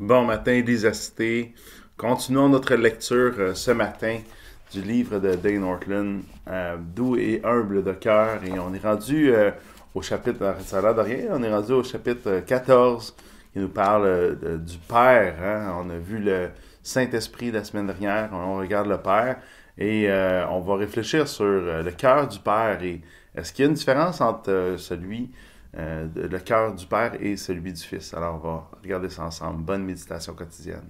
Bon matin, Cité. Continuons notre lecture euh, ce matin du livre de Dane Ortland, euh, Doux et humble de cœur. Et on est rendu euh, au chapitre, ça a de rien, on est rendu au chapitre 14 qui nous parle du Père. Hein. On a vu le Saint-Esprit la semaine dernière, on regarde le Père et on va réfléchir sur le cœur du Père. Et est-ce qu'il y a une différence entre celui le cœur du Père et celui du Fils. Alors, on va regarder ça ensemble. Bonne méditation quotidienne.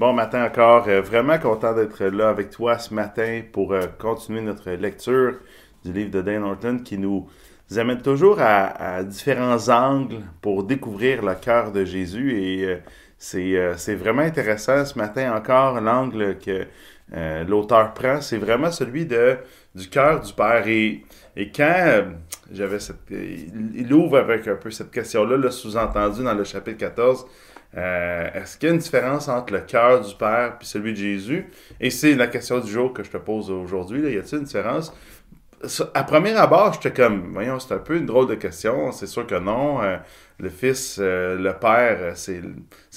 Bon matin encore. Euh, vraiment content d'être là avec toi ce matin pour euh, continuer notre lecture du livre de Dane Norton qui nous amène toujours à, différents angles pour découvrir le cœur de Jésus. Et euh, c'est vraiment intéressant ce matin encore l'angle que l'auteur prend. C'est vraiment celui de, du cœur du Père. Et, quand j'avais cette... Il ouvre avec un peu cette question-là, -là, sous entendu dans le chapitre 14 euh, est-ce qu'il y a une différence entre le cœur du Père et celui de Jésus? Et c'est la question du jour que je te pose aujourd'hui. Y a-t-il une différence? À premier abord, j'étais comme, voyons, c'est un peu une drôle de question. C'est sûr que non. Euh, le Fils, euh, le Père, c'est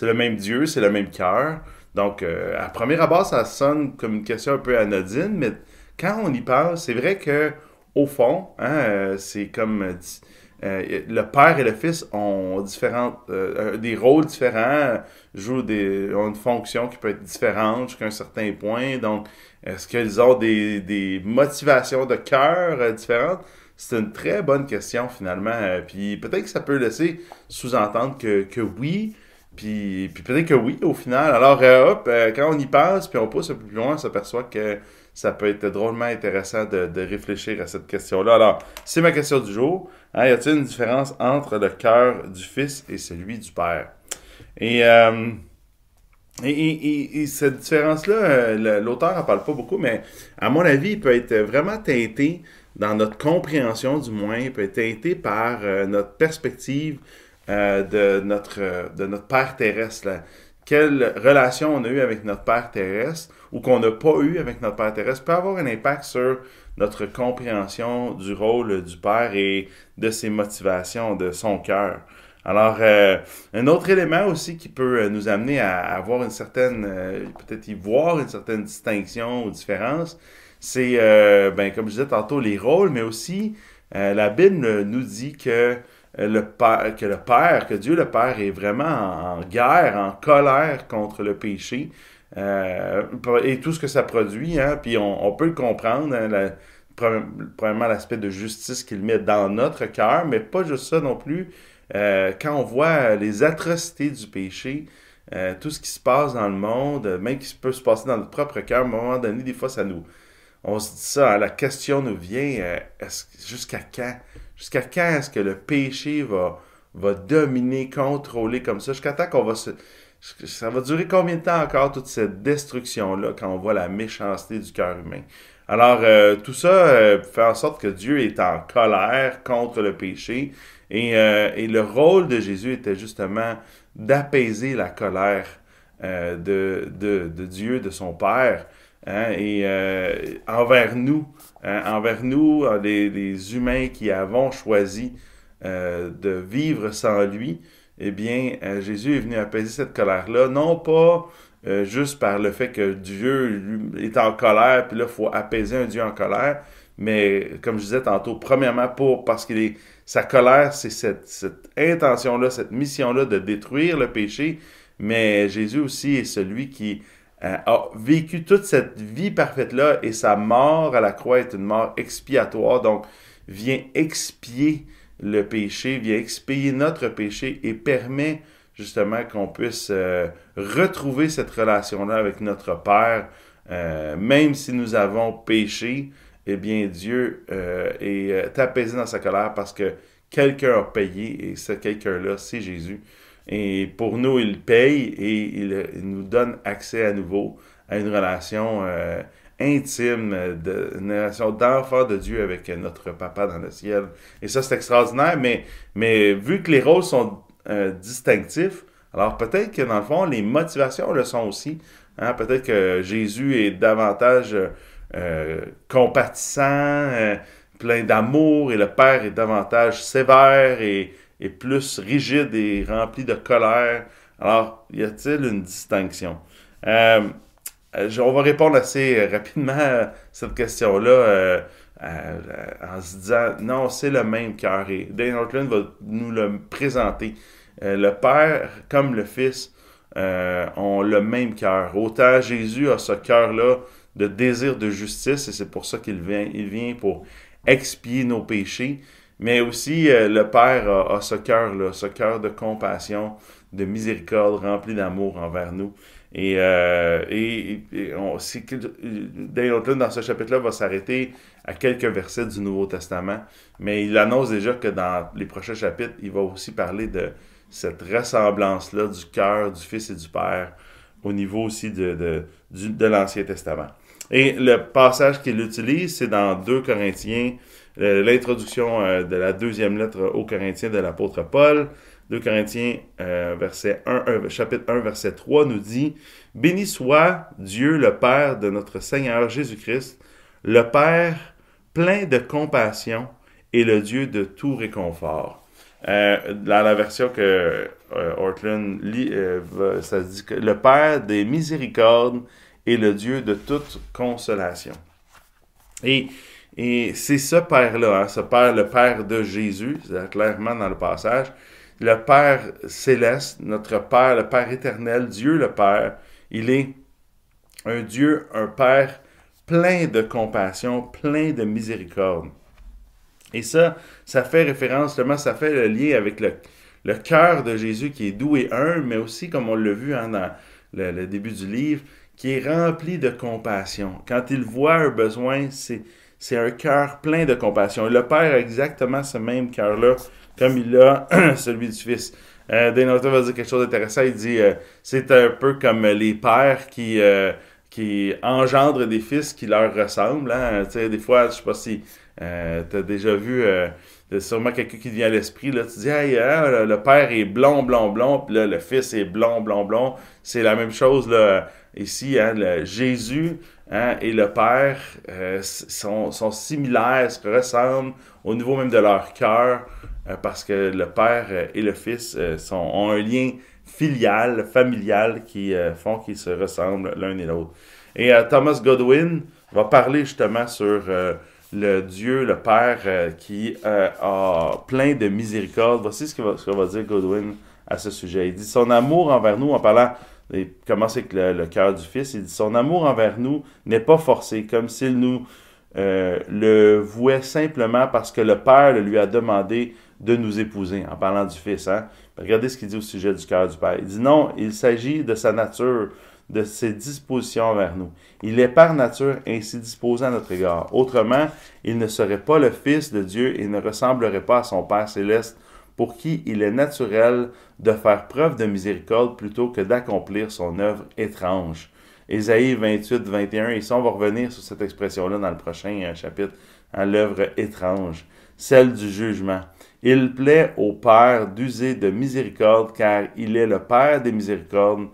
le même Dieu, c'est le même cœur. Donc, à premier abord, ça sonne comme une question un peu anodine, mais quand on y pense, c'est vrai que au fond, hein, c'est comme euh, le père et le fils ont différentes, euh, des rôles différents, jouent des, ont une fonction qui peut être différente jusqu'à un certain point. Donc, est-ce qu'ils ont des, motivations de cœur euh, différentes? C'est une très bonne question finalement. puis peut-être que ça peut laisser sous-entendre que, oui, puis, puis peut-être que oui au final. Alors, hop, quand on y passe, puis on pousse un peu plus loin, on s'aperçoit que ça peut être drôlement intéressant de, réfléchir à cette question-là. Alors, c'est ma question du jour. Hein, y a-t-il une différence entre le cœur du Fils et celui du Père? Et, euh, et, cette différence-là, euh, l'auteur n'en parle pas beaucoup, mais à mon avis, il peut être vraiment teinté dans notre compréhension, du moins, il peut être teinté par euh, notre perspective de, notre, de notre Père terrestre. Quelle relation on a eu avec notre Père terrestre ou qu'on n'a pas eu avec notre Père terrestre peut avoir un impact sur notre compréhension du rôle du Père et de ses motivations, de son cœur. Alors, euh, un autre élément aussi qui peut euh, nous amener à avoir une certaine, euh, peut-être y voir une certaine distinction ou différence, c'est, ben, comme je disais tantôt, les rôles, mais aussi la Bible nous dit que le Père, que le Père, que Dieu le Père est vraiment en, guerre, en colère contre le péché. Euh, et tout ce que ça produit, hein, puis on, peut le comprendre, hein, premièrement l'aspect de justice qu'il met dans notre cœur, mais pas juste ça non plus. Euh, quand on voit les atrocités du péché, euh, tout ce qui se passe dans le monde, même qui peut se passer dans notre propre cœur, à un moment donné, des fois, ça nous... On se dit ça, hein, la question nous vient, jusqu'à quand? Jusqu'à quand est-ce que le péché va, va dominer, contrôler comme ça? Jusqu'à temps qu'on va se ça va durer combien de temps encore toute cette destruction-là quand on voit la méchanceté du cœur humain? Alors, euh, tout ça euh, fait en sorte que Dieu est en colère contre le péché et, euh, et le rôle de Jésus était justement d'apaiser la colère de, de, de, Dieu, de son Père. Hein, et envers nous, hein, envers nous, les, les, humains qui avons choisi de vivre sans lui, eh bien, Jésus est venu apaiser cette colère-là, non pas euh, juste par le fait que Dieu est en colère, puis là, il faut apaiser un Dieu en colère. Mais comme je disais tantôt, premièrement, pour parce que sa colère, c'est cette, intention-là, cette mission-là de détruire le péché. Mais Jésus aussi est celui qui euh, a vécu toute cette vie parfaite-là et sa mort à la croix est une mort expiatoire. Donc, vient expier le péché, vient expier notre péché et permet justement qu'on puisse euh, retrouver cette relation-là avec notre Père, euh, même si nous avons péché, eh bien Dieu euh, est apaisé dans sa colère parce que quelqu'un a payé et ce quelqu'un-là, c'est Jésus. Et pour nous, il paye et il, nous donne accès à nouveau à une relation intime, de, une relation d'enfant de Dieu avec notre Papa dans le ciel. Et ça, c'est extraordinaire, mais, mais vu que les rôles sont euh, distinctif. Alors peut-être que dans le fond, les motivations le sont aussi. Hein. Peut-être que Jésus est davantage euh, compatissant, euh, plein d'amour, et le Père est davantage sévère et, plus rigide et rempli de colère. Alors, y a-t-il une distinction? on va répondre assez rapidement à cette question-là en se disant non, c'est le même cœur. Et Dane Ortland va nous le présenter. Euh, le Père comme le Fils euh, ont le même cœur. Autant Jésus a ce cœur-là de désir de justice, et c'est pour ça qu'il vient, il vient pour expier nos péchés. Mais aussi, euh, le Père a, ce cœur-là, ce cœur de compassion, de miséricorde, rempli d'amour envers nous. Et, euh, et, et dans ce chapitre-là, va s'arrêter à quelques versets du Nouveau Testament, mais il annonce déjà que dans les prochains chapitres, il va aussi parler de cette ressemblance-là du cœur du Fils et du Père au niveau aussi de, de, de l'Ancien Testament. Et le passage qu'il utilise, c'est dans 2 Corinthiens, l'introduction euh, de la deuxième lettre aux Corinthiens de l'apôtre Paul. 2 Corinthiens, euh, verset 1, chapitre 1, verset 3 nous dit Béni soit Dieu, le Père de notre Seigneur Jésus-Christ, le Père plein de compassion et le Dieu de tout réconfort. Euh, dans la version que euh, Ortland lit, ça dit que le Père des miséricordes et le Dieu de toute consolation. Et, et c'est ce Père-là, hein, ce Père, le Père de Jésus, clairement dans le passage, le Père céleste, notre Père, le Père éternel, Dieu le Père, il est un Dieu, un Père plein de compassion, plein de miséricorde. Et ça, ça fait référence, justement, ça fait le lien avec le, le cœur de Jésus qui est doux et humble, mais aussi, comme on l'a vu hein, dans le, début du livre, qui est rempli de compassion. Quand il voit un besoin, c'est, c'est un cœur plein de compassion. Le Père a exactement ce même cœur-là comme il a celui du Fils. Euh, va dire quelque chose d'intéressant. Il dit euh, c'est un peu comme les pères qui, euh, qui engendrent des fils qui leur ressemblent. Hein. Des fois, je sais pas si euh, tu as déjà vu sûrement quelqu'un qui vient à l'esprit. Tu dis hey, hein, le, père est blond, blond, blond, puis là, le fils est blond, blond, blond. C'est la même chose là, ici. Hein, Jésus hein, et le Père sont, sont similaires, se ressemblent au niveau même de leur cœur. Euh, parce que le père euh, et le fils euh, ont un lien filial, familial qui font qu'ils se ressemblent l'un et l'autre. Et Thomas Godwin va parler justement sur le Dieu, le Père, qui a plein de miséricorde. Voici ce que va, va, dire Godwin à ce sujet. Il dit Son amour envers nous, en parlant, il commence avec le, cœur du Fils, il dit Son amour envers nous n'est pas forcé, comme s'il nous le vouait simplement parce que le Père lui a demandé de nous épouser, en parlant du Fils. Hein? Regardez ce qu'il dit au sujet du cœur du Père. Il dit non, il s'agit de sa nature, de ses dispositions envers nous. Il est par nature ainsi disposé à notre égard. Autrement, il ne serait pas le Fils de Dieu et ne ressemblerait pas à son Père céleste, pour qui il est naturel de faire preuve de miséricorde plutôt que d'accomplir son œuvre étrange. Ésaïe 28, 21, et ça, on va revenir sur cette expression-là dans le prochain euh, chapitre, hein, l'œuvre étrange, celle du jugement. Il plaît au Père d'user de miséricorde, car il est le Père des miséricordes,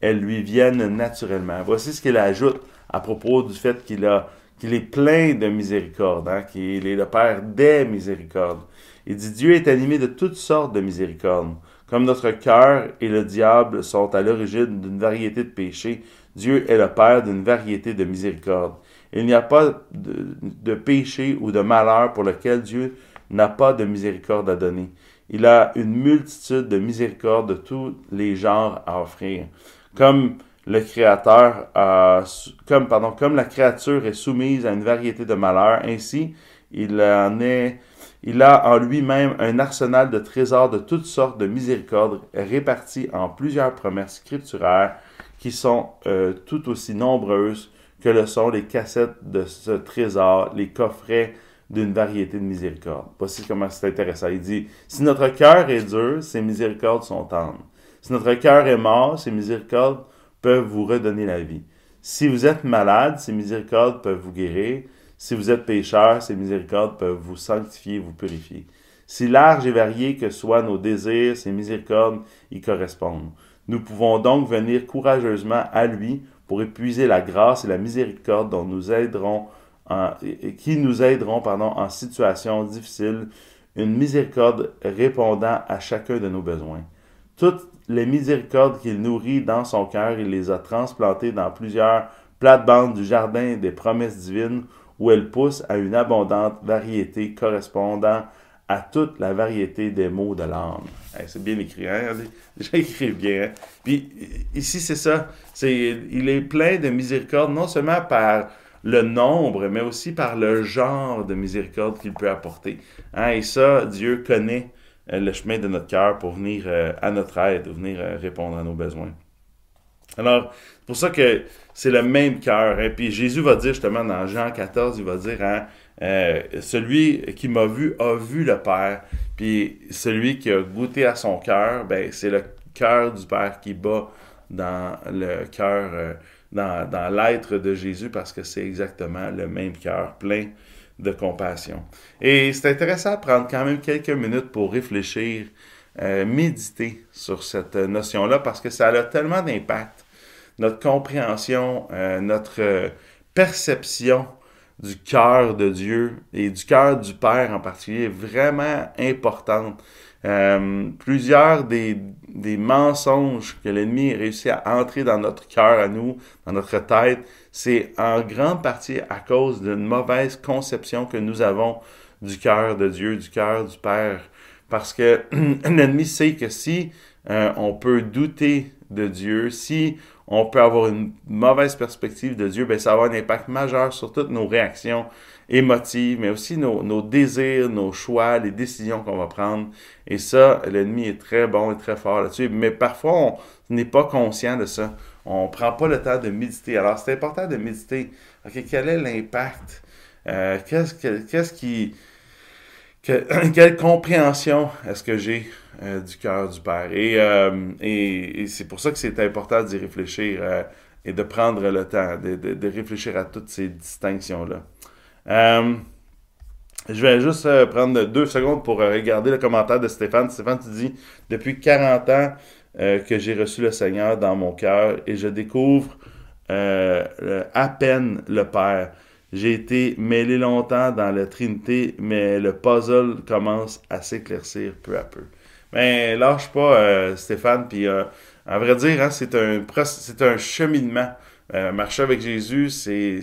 elles lui viennent naturellement. Voici ce qu'il ajoute à propos du fait qu'il a qu'il est plein de miséricorde, hein, qu'il est le Père des miséricordes. Il dit Dieu est animé de toutes sortes de miséricordes. Comme notre cœur et le diable sont à l'origine d'une variété de péchés, Dieu est le Père d'une variété de miséricordes. Il n'y a pas de, de, péché ou de malheur pour lequel Dieu n'a pas de miséricorde à donner. Il a une multitude de miséricordes de tous les genres à offrir. Comme le Créateur comme, pardon, comme la créature est soumise à une variété de malheurs, ainsi il en est, il a en lui-même un arsenal de trésors de toutes sortes de miséricordes répartis en plusieurs promesses scripturaires qui sont euh, tout aussi nombreuses que le sont les cassettes de ce trésor, les coffrets d'une variété de miséricordes. Voici comment c'est intéressant. Il dit, si notre cœur est dur, ses miséricordes sont tendres. Si notre cœur est mort, ses miséricordes peuvent vous redonner la vie. Si vous êtes malade, ces miséricordes peuvent vous guérir. Si vous êtes pécheur, ces miséricordes peuvent vous sanctifier, vous purifier. Si large et varié que soient nos désirs, ces miséricordes y correspondent. Nous pouvons donc venir courageusement à lui pour épuiser la grâce et la miséricorde dont nous aiderons qui nous aideront pardon, en situation difficile, une miséricorde répondant à chacun de nos besoins. Toutes les miséricordes qu'il nourrit dans son cœur, il les a transplantées dans plusieurs plates-bandes du jardin des promesses divines où elles poussent à une abondante variété correspondant à toute la variété des mots de l'âme. c'est bien écrit, hein? J'ai écrit bien. Hein? Puis ici, c'est ça. C'est, il est plein de miséricorde, non seulement par le nombre, mais aussi par le genre de miséricorde qu'il peut apporter. Hein? Et ça, Dieu connaît le chemin de notre cœur pour venir euh, à notre aide, venir euh, répondre à nos besoins. Alors, c'est pour ça que c'est le même cœur. Hein. Puis Jésus va dire justement dans Jean 14, il va dire, celui qui m'a vu a vu le Père. Puis celui qui a goûté à son cœur, ben, c'est le cœur du Père qui bat dans le cœur, dans l'être de Jésus, parce que c'est exactement le même cœur plein de compassion. Et c'est intéressant de prendre quand même quelques minutes pour réfléchir, euh, méditer sur cette notion-là parce que ça a tellement d'impact. Notre compréhension, euh, notre perception du cœur de Dieu et du cœur du Père en particulier est vraiment importante. Euh, plusieurs des, des mensonges que l'ennemi réussit à entrer dans notre cœur à nous, dans notre tête, c'est en grande partie à cause d'une mauvaise conception que nous avons du cœur de Dieu, du cœur du Père. Parce que l'ennemi sait que si euh, on peut douter de Dieu, si on peut avoir une mauvaise perspective de Dieu, ben ça va avoir un impact majeur sur toutes nos réactions émotives, mais aussi nos, désirs, nos choix, les décisions qu'on va prendre. Et ça, l'ennemi est très bon et très fort là-dessus. Mais parfois, on n'est pas conscient de ça. On ne prend pas le temps de méditer. Alors, c'est important de méditer. OK, quel est l'impact? Euh, qu'est-ce, qui... quelle compréhension est-ce que j'ai euh, du cœur du Père? Euh, et, c'est pour ça que c'est important d'y réfléchir et de prendre le temps de réfléchir à toutes ces distinctions-là. Euh, je vais juste euh, prendre deux secondes pour euh, regarder le commentaire de Stéphane. Stéphane, tu dis Depuis 40 ans que j'ai reçu le Seigneur dans mon cœur et je découvre à peine le Père. J'ai été mêlé longtemps dans la Trinité, mais le puzzle commence à s'éclaircir peu à peu. Mais lâche pas, Stéphane, puis à vrai dire, hein, c'est un, c'est un cheminement. Euh, marcher avec Jésus, c'est,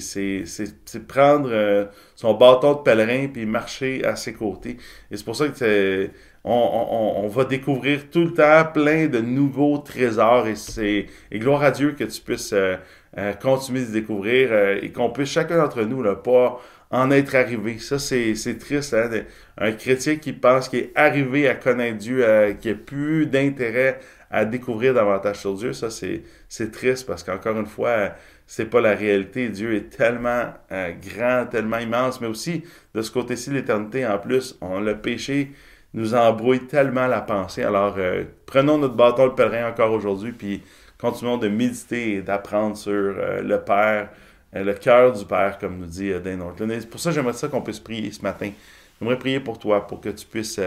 prendre euh, son bâton de pèlerin puis marcher à ses côtés. Et c'est pour ça que on, on, on, va découvrir tout le temps plein de nouveaux trésors et c'est et gloire à Dieu que tu puisses euh, continuer de découvrir et qu'on puisse chacun d'entre nous là, pas en être arrivé. Ça, c'est, triste. Hein? Un chrétien qui pense qu'il est arrivé à connaître Dieu, qui a plus d'intérêt à découvrir davantage sur Dieu, ça c'est, c'est triste parce qu'encore une fois, c'est pas la réalité. Dieu est tellement euh, grand, tellement immense, mais aussi de ce côté-ci, l'éternité, en plus, on, le péché nous embrouille tellement la pensée. Alors, euh, prenons notre bâton de pèlerin encore aujourd'hui, puis continuons de méditer et d'apprendre sur euh, le Père, le cœur du Père, comme nous dit Dane Norton. C'est pour ça j'aimerais ça qu'on puisse prier ce matin. J'aimerais prier pour toi, pour que tu puisses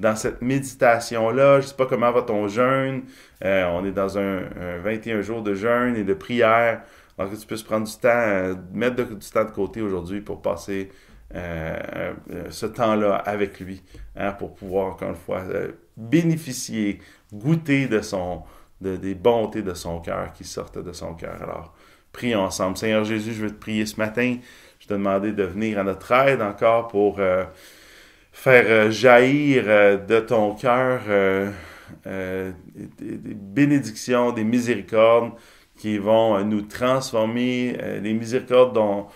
dans cette méditation-là. Je ne sais pas comment va ton jeûne. Euh, on est dans un, 21 jours de jeûne et de prière. Alors que tu puisses prendre du temps, euh, mettre du temps de côté aujourd'hui pour passer euh, ce temps-là avec lui, hein, pour pouvoir, encore une fois, bénéficier, goûter de son, des bontés de son cœur qui sortent de son cœur. Alors, prions ensemble. Seigneur Jésus, je veux te prier ce matin. Je te demander de venir à notre aide encore pour faire euh, jaillir euh, de ton cœur euh, des, bénédictions, des miséricordes qui vont nous transformer, des miséricordes dont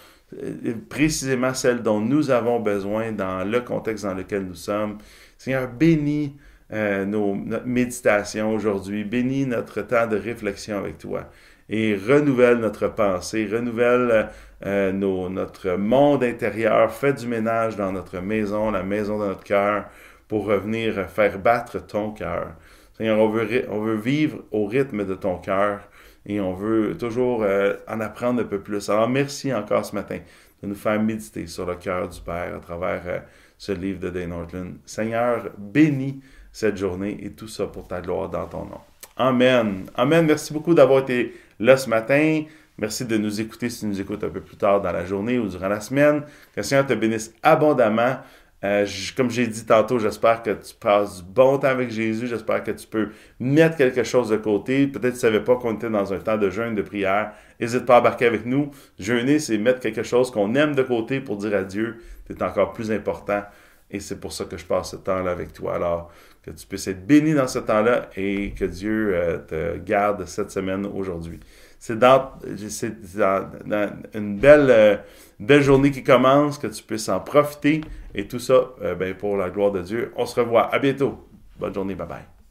précisément celles dont nous avons besoin dans le contexte dans lequel nous sommes. Seigneur, bénis nos, notre méditation aujourd'hui, bénis notre temps de réflexion avec toi et renouvelle notre pensée, renouvelle euh, notre monde intérieur, fais du ménage dans notre maison, la maison de notre cœur, pour revenir faire battre ton cœur. Seigneur, on veut, on veut vivre au rythme de ton cœur et on veut toujours euh, en apprendre un peu plus. Alors merci encore ce matin de nous faire méditer sur le cœur du Père à travers euh, ce livre de Dane Norton. Seigneur, bénis cette journée et tout ça pour ta gloire dans ton nom. Amen. Amen. Merci beaucoup d'avoir été là ce matin. Merci de nous écouter si tu nous écoutes un peu plus tard dans la journée ou durant la semaine. Que le Seigneur te bénisse abondamment. Euh, comme j'ai dit tantôt, j'espère que tu passes du bon temps avec Jésus. J'espère que tu peux mettre quelque chose de côté. Peut-être que tu ne savais pas qu'on était dans un temps de jeûne, de prière. N'hésite pas à embarquer avec nous. Jeûner, c'est mettre quelque chose qu'on aime de côté pour dire à Dieu, es encore plus important. Et c'est pour ça que je passe ce temps-là avec toi. Alors, que tu puisses être béni dans ce temps-là et que Dieu euh, te garde cette semaine aujourd'hui c'est dans, une belle, euh, belle journée qui commence, que tu puisses en profiter. Et tout ça, euh, ben, pour la gloire de Dieu. On se revoit. À bientôt. Bonne journée. Bye bye.